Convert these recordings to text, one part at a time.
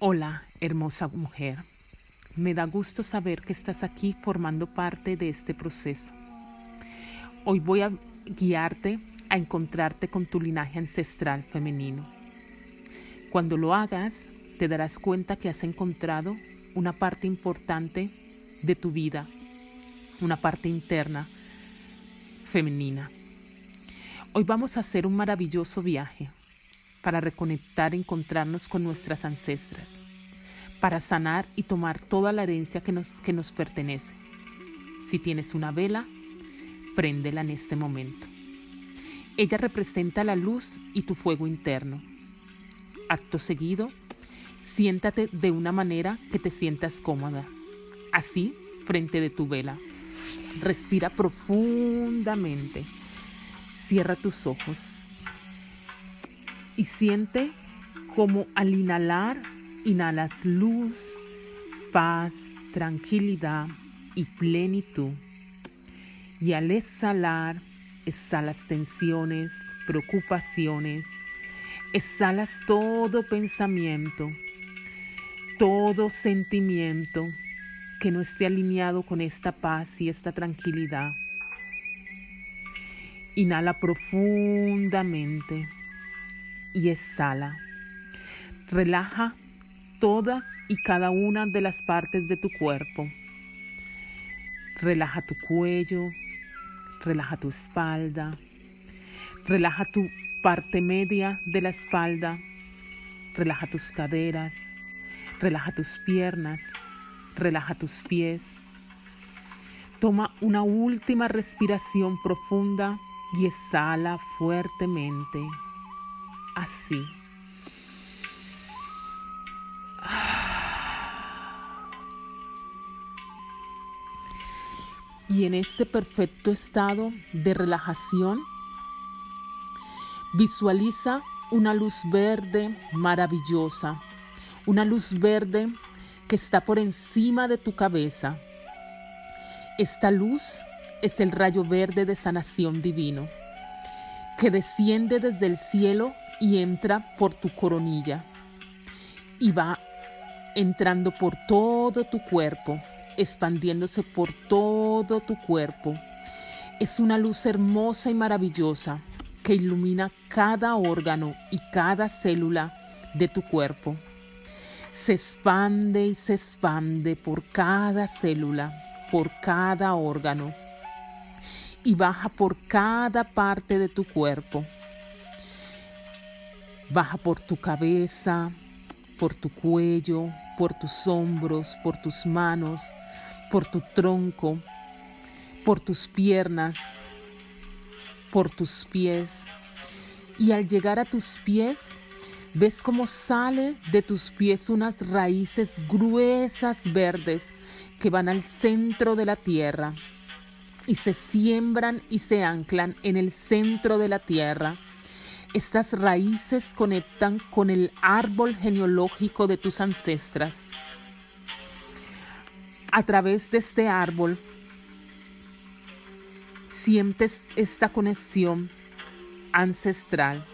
Hola, hermosa mujer. Me da gusto saber que estás aquí formando parte de este proceso. Hoy voy a guiarte a encontrarte con tu linaje ancestral femenino. Cuando lo hagas, te darás cuenta que has encontrado una parte importante de tu vida, una parte interna femenina. Hoy vamos a hacer un maravilloso viaje para reconectar, encontrarnos con nuestras ancestras, para sanar y tomar toda la herencia que nos, que nos pertenece. Si tienes una vela, préndela en este momento. Ella representa la luz y tu fuego interno. Acto seguido, siéntate de una manera que te sientas cómoda, así frente de tu vela. Respira profundamente. Cierra tus ojos y siente como al inhalar inhalas luz, paz, tranquilidad y plenitud. Y al exhalar, exhalas tensiones, preocupaciones, exhalas todo pensamiento, todo sentimiento que no esté alineado con esta paz y esta tranquilidad. Inhala profundamente y exhala. Relaja todas y cada una de las partes de tu cuerpo. Relaja tu cuello, relaja tu espalda, relaja tu parte media de la espalda, relaja tus caderas, relaja tus piernas, relaja tus pies. Toma una última respiración profunda y exhala fuertemente así. Y en este perfecto estado de relajación, visualiza una luz verde maravillosa, una luz verde que está por encima de tu cabeza. Esta luz es el rayo verde de sanación divino, que desciende desde el cielo y entra por tu coronilla y va entrando por todo tu cuerpo, expandiéndose por todo tu cuerpo. Es una luz hermosa y maravillosa que ilumina cada órgano y cada célula de tu cuerpo. Se expande y se expande por cada célula, por cada órgano y baja por cada parte de tu cuerpo Baja por tu cabeza, por tu cuello, por tus hombros, por tus manos, por tu tronco, por tus piernas, por tus pies. Y al llegar a tus pies, ves cómo sale de tus pies unas raíces gruesas verdes que van al centro de la tierra y se siembran y se anclan en el centro de la tierra estas raíces conectan con el árbol genealógico de tus ancestras. A través de este árbol sientes esta conexión ancestral.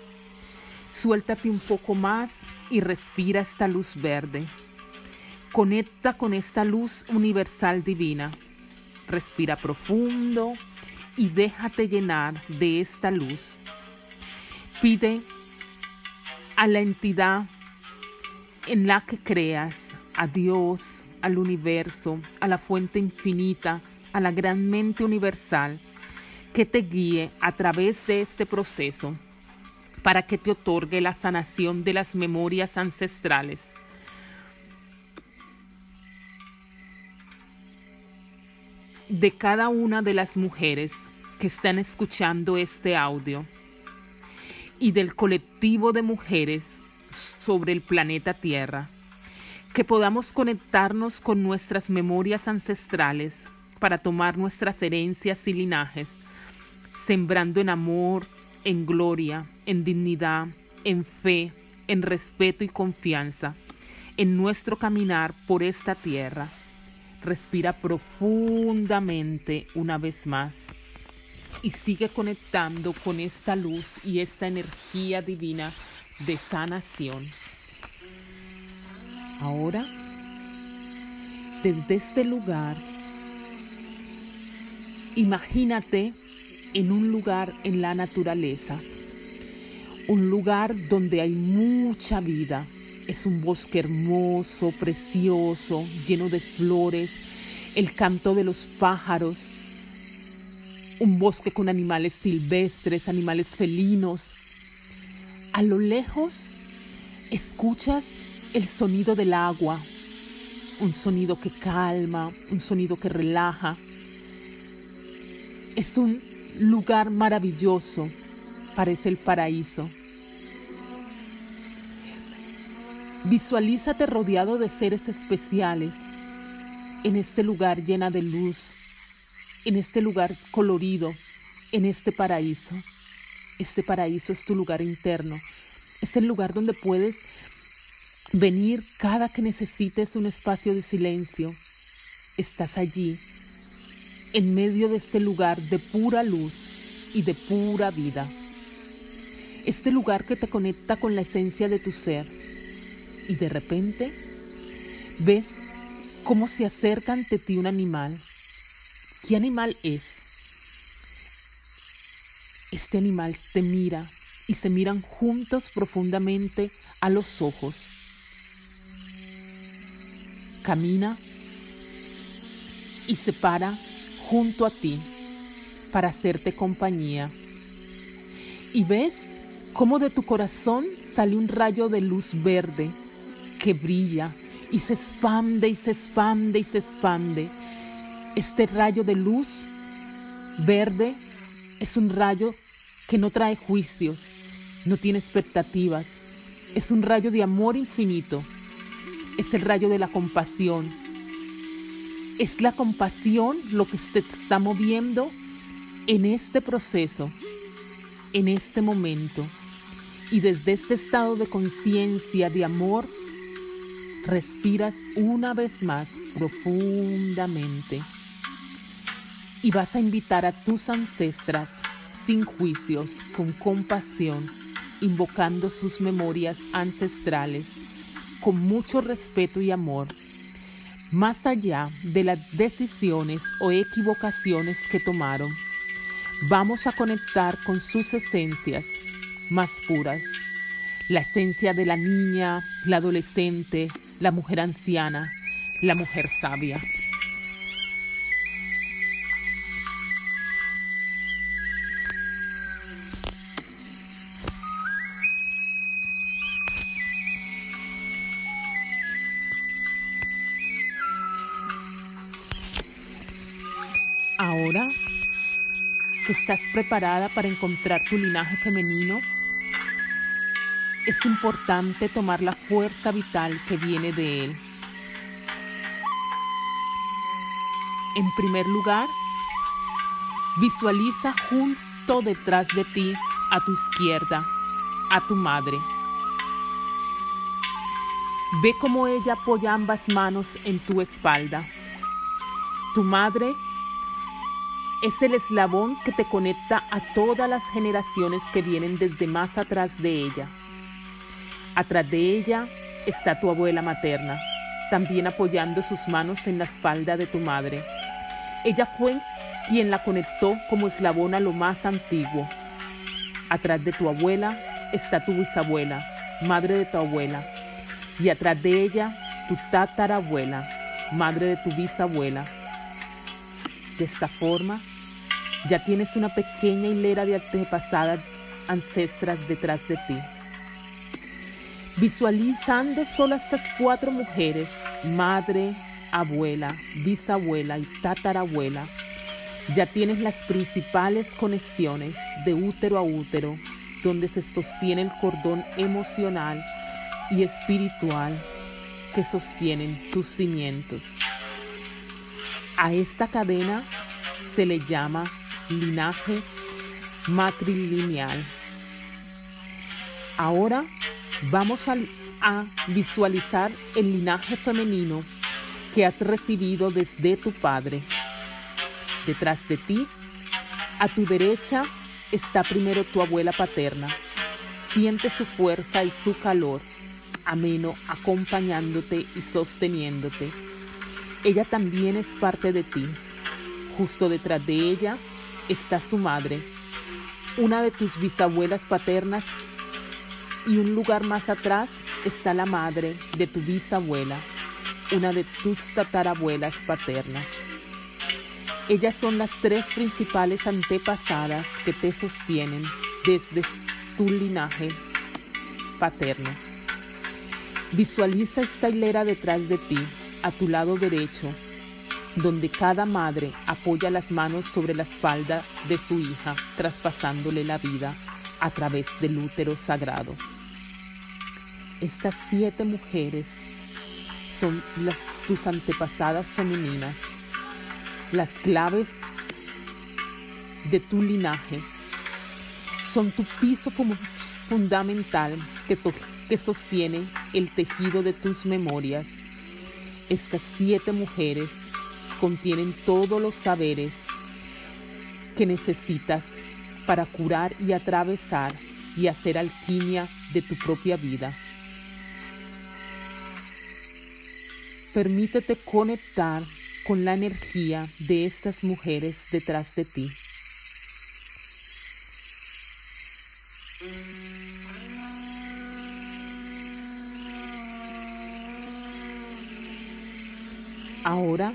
Suéltate un poco más y respira esta luz verde. Conecta con esta luz universal divina. Respira profundo y déjate llenar de esta luz. Pide a la entidad en la que creas, a Dios, al universo, a la fuente infinita, a la gran mente universal, que te guíe a través de este proceso para que te otorgue la sanación de las memorias ancestrales. De cada una de las mujeres que están escuchando este audio, y del colectivo de mujeres sobre el planeta Tierra, que podamos conectarnos con nuestras memorias ancestrales para tomar nuestras herencias y linajes, sembrando en amor, en gloria, en dignidad, en fe, en respeto y confianza, en nuestro caminar por esta tierra. Respira profundamente una vez más y sigue conectando con esta luz y esta energía divina de sanación. Ahora, desde este lugar, imagínate en un lugar en la naturaleza, un lugar donde hay mucha vida. Es un bosque hermoso, precioso, lleno de flores, el canto de los pájaros, un bosque con animales silvestres, animales felinos. A lo lejos escuchas el sonido del agua, un sonido que calma, un sonido que relaja. Es un lugar maravilloso, parece el paraíso. Visualízate rodeado de seres especiales en este lugar llena de luz, en este lugar colorido, en este paraíso. Este paraíso es tu lugar interno. Es el lugar donde puedes venir cada que necesites un espacio de silencio. Estás allí, en medio de este lugar de pura luz y de pura vida. Este lugar que te conecta con la esencia de tu ser. Y de repente ves cómo se acerca ante ti un animal ¿Qué animal es? Este animal te mira y se miran juntos profundamente a los ojos. Camina y se para junto a ti para hacerte compañía. Y ves cómo de tu corazón sale un rayo de luz verde que brilla y se expande y se expande y se expande este rayo de luz verde es un rayo que no trae juicios, no tiene expectativas. Es un rayo de amor infinito. Es el rayo de la compasión. Es la compasión lo que se está moviendo en este proceso, en este momento. Y desde este estado de conciencia, de amor, respiras una vez más profundamente y vas a invitar a tus ancestras sin juicios, con compasión, invocando sus memorias ancestrales, con mucho respeto y amor, más allá de las decisiones o equivocaciones que tomaron. Vamos a conectar con sus esencias más puras, la esencia de la niña, la adolescente, la mujer anciana, la mujer sabia. Preparada para encontrar tu linaje femenino, es importante tomar la fuerza vital que viene de él. En primer lugar, visualiza justo detrás de ti, a tu izquierda, a tu madre. Ve cómo ella apoya ambas manos en tu espalda. Tu madre es el eslabón que te conecta a todas las generaciones que vienen desde más atrás de ella. Atrás de ella está tu abuela materna, también apoyando sus manos en la espalda de tu madre. Ella fue quien la conectó como eslabón a lo más antiguo. Atrás de tu abuela está tu bisabuela, madre de tu abuela, y atrás de ella tu tatarabuela, madre de tu bisabuela. De esta forma, ya tienes una pequeña hilera de antepasadas ancestras detrás de ti. Visualizando solo estas cuatro mujeres, madre, abuela, bisabuela y tatarabuela, ya tienes las principales conexiones de útero a útero, donde se sostiene el cordón emocional y espiritual que sostienen tus cimientos. A esta cadena se le llama linaje matrilineal. Ahora vamos a, a, visualizar el linaje femenino que has recibido desde tu padre. Detrás de ti, a tu derecha, está primero tu abuela paterna. Siente su fuerza y su calor. ameno, acompañándote y sosteniéndote. Ella también es parte de ti. Justo detrás de ella está su madre, una de tus bisabuelas paternas, y un lugar más atrás está la madre de tu bisabuela, una de tus tatarabuelas paternas. Ellas son las tres principales antepasadas que te sostienen desde tu linaje paterno. Visualiza esta hilera detrás de ti, a tu lado derecho, donde cada madre apoya las manos sobre la espalda de su hija, traspasándole la vida a través del útero sagrado. Estas siete mujeres son tus antepasadas femeninas, las claves de tu linaje, son tu piso fundamental que, que sostiene el tejido de tus memorias. Estas siete mujeres contienen todos los saberes que necesitas para curar y atravesar y hacer alquimia de tu propia vida. Permítete conectar con la energía de estas mujeres detrás de ti. Ahora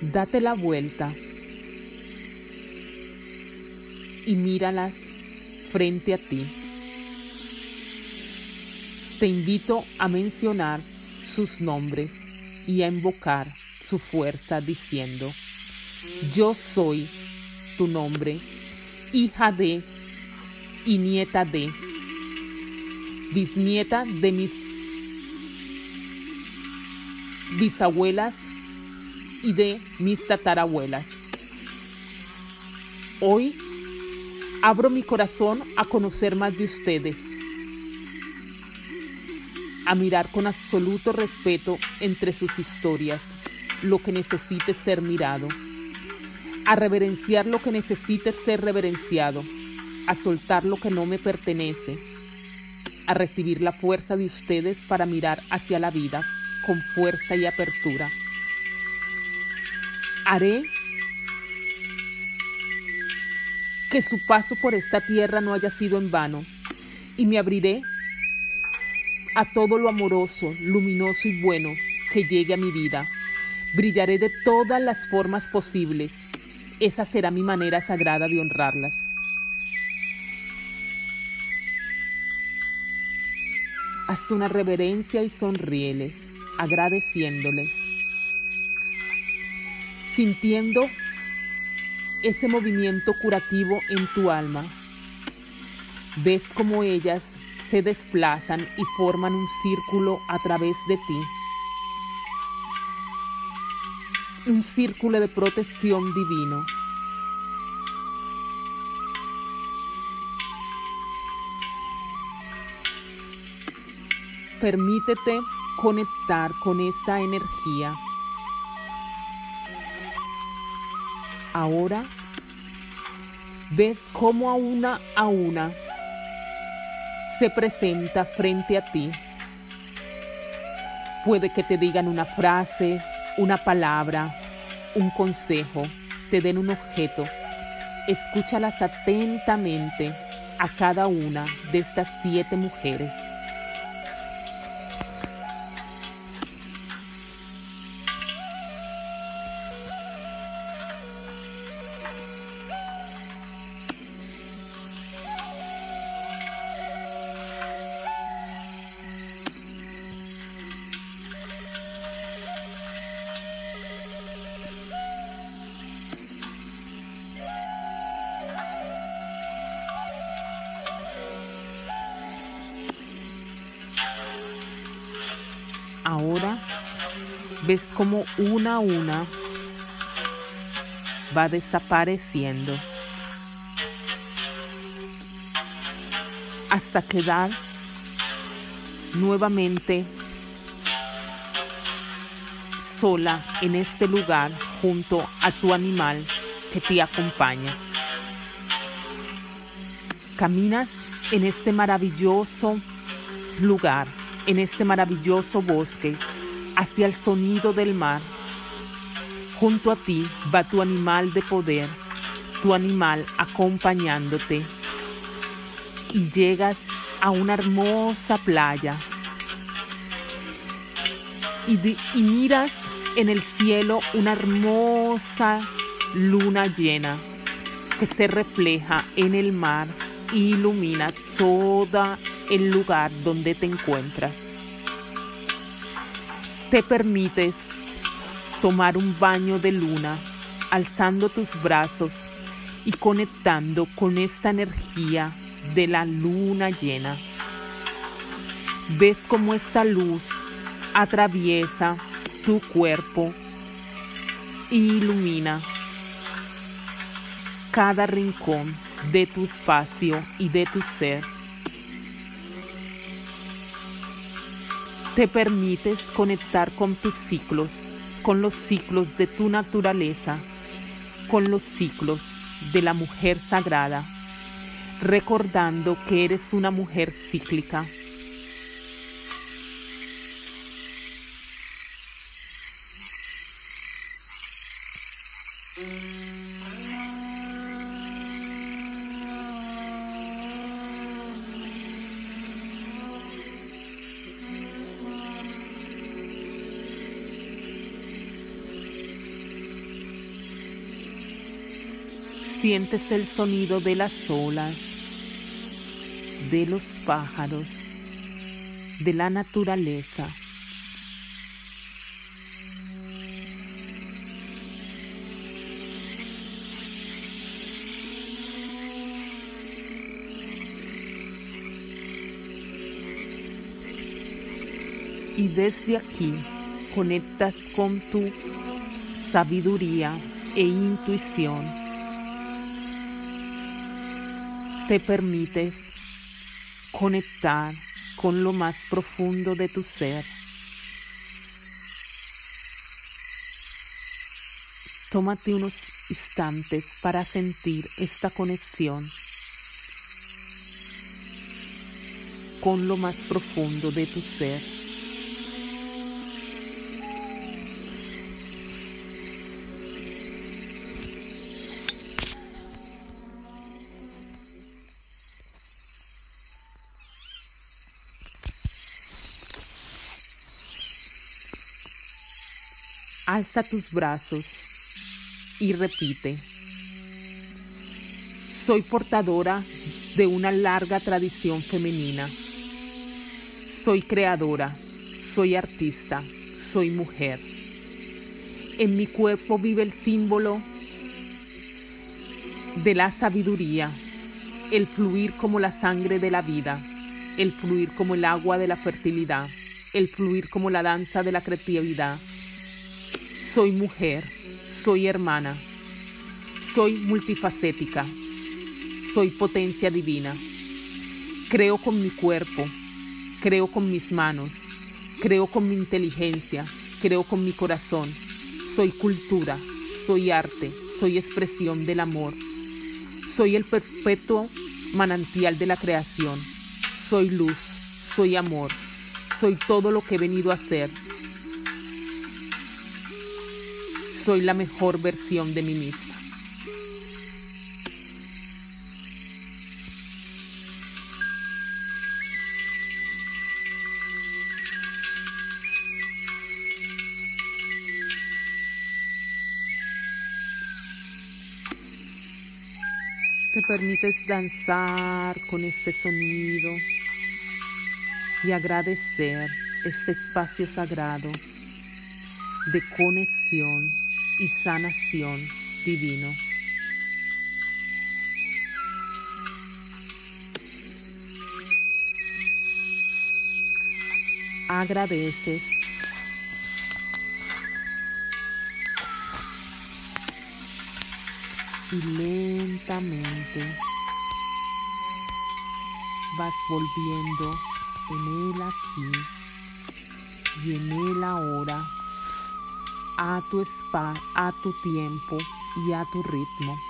date la vuelta y míralas frente a ti. Te invito a mencionar sus nombres y a invocar su fuerza diciendo, yo soy tu nombre, hija de y nieta de, bisnieta de mis bisabuelas y de mis tatarabuelas. Hoy abro mi corazón a conocer más de ustedes, a mirar con absoluto respeto entre sus historias lo que necesite ser mirado, a reverenciar lo que necesite ser reverenciado, a soltar lo que no me pertenece, a recibir la fuerza de ustedes para mirar hacia la vida con fuerza y apertura haré que su paso por esta tierra no haya sido en vano, y me abriré a todo lo amoroso, luminoso y bueno que llegue a mi vida. Brillaré de todas las formas posibles. Esa será mi manera sagrada de honrarlas. Haz una reverencia y sonríeles, agradeciéndoles sintiendo ese movimiento curativo en tu alma. Ves cómo ellas se desplazan y forman un círculo a través de ti. Un círculo de protección divino. Permítete conectar con esta energía. Ahora ves cómo a una a una se presenta frente a ti. Puede que te digan una frase, una palabra, un consejo, te den un objeto. Escúchalas atentamente a cada una de estas siete mujeres. Ahora ves como una a una va desapareciendo hasta quedar nuevamente sola en este lugar junto a tu animal que te acompaña. Caminas en este maravilloso lugar, en este maravilloso bosque, hacia el sonido del mar. Junto a ti va tu animal de poder, tu animal acompañándote. Y llegas a una hermosa playa. Y, miras en el cielo una hermosa luna llena que se refleja en el mar e ilumina todo el lugar donde te encuentras. Te permites tomar un baño de luna alzando tus brazos y conectando con esta energía de la luna llena. Ves cómo esta luz atraviesa tu cuerpo e ilumina cada rincón de tu espacio y de tu ser. Te permites conectar con tus ciclos, con los ciclos de tu naturaleza, con los ciclos de la mujer sagrada, recordando que eres una mujer cíclica Sientes el sonido de las olas, de los pájaros, de la naturaleza. Y desde aquí conectas con tu sabiduría e intuición te permites conectar con lo más profundo de tu ser. Tómate unos instantes para sentir esta conexión con lo más profundo de tu ser. Alza tus brazos y repite. Soy portadora de una larga tradición femenina. Soy creadora, soy artista, soy mujer. En mi cuerpo vive el símbolo de la sabiduría, el fluir como la sangre de la vida, el fluir como el agua de la fertilidad, el fluir como la danza de la creatividad, soy mujer, soy hermana, soy multifacética, soy potencia divina. Creo con mi cuerpo, creo con mis manos, creo con mi inteligencia, creo con mi corazón. Soy cultura, soy arte, soy expresión del amor. Soy el perpetuo manantial de la creación. Soy luz, soy amor, soy todo lo que he venido a ser soy la mejor versión de mí misma. Te permites danzar con este sonido y agradecer este espacio sagrado de conexión y sanación divino. Agradeces y lentamente vas volviendo en el aquí y en el ahora a tu spa, a tu tiempo y a tu ritmo.